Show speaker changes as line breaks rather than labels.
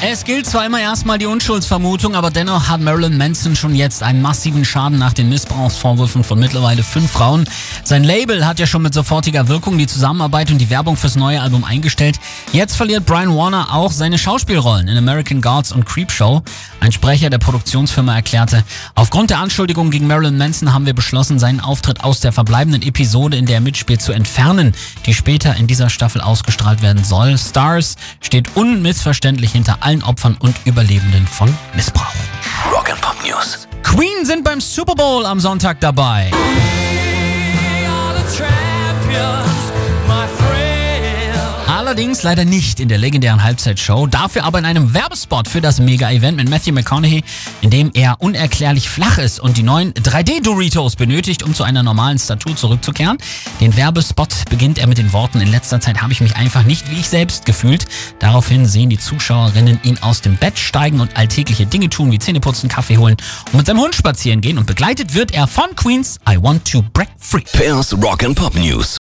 Es gilt zwar immer erstmal die Unschuldsvermutung, aber dennoch hat Marilyn Manson schon jetzt einen massiven Schaden nach den Missbrauchsvorwürfen von mittlerweile fünf Frauen. Sein Label hat ja schon mit sofortiger Wirkung die Zusammenarbeit und die Werbung fürs neue Album eingestellt. Jetzt verliert Brian Warner auch seine Schauspielrollen in American Gods und Creepshow. Ein Sprecher der Produktionsfirma erklärte, aufgrund der Anschuldigungen gegen Marilyn Manson haben wir beschlossen, seinen Auftritt aus der verbleibenden Episode, in der er mitspielt, zu entfernen, die später in dieser Staffel ausgestrahlt werden soll. Stars steht unmissverständlich hinter allen Opfern und Überlebenden von Missbrauch.
Rock and Pop News.
Queen sind beim Super Bowl am Sonntag dabei. Allerdings leider nicht in der legendären Halbzeitshow, dafür aber in einem Werbespot für das Mega-Event mit Matthew McConaughey, in dem er unerklärlich flach ist und die neuen 3D-Doritos benötigt, um zu einer normalen Statur zurückzukehren. Den Werbespot beginnt er mit den Worten, in letzter Zeit habe ich mich einfach nicht wie ich selbst gefühlt. Daraufhin sehen die Zuschauerinnen ihn aus dem Bett steigen und alltägliche Dinge tun, wie Zähneputzen, Kaffee holen und mit seinem Hund spazieren gehen und begleitet wird er von Queens I Want to Break Free.
Pairs Rock and Pop News.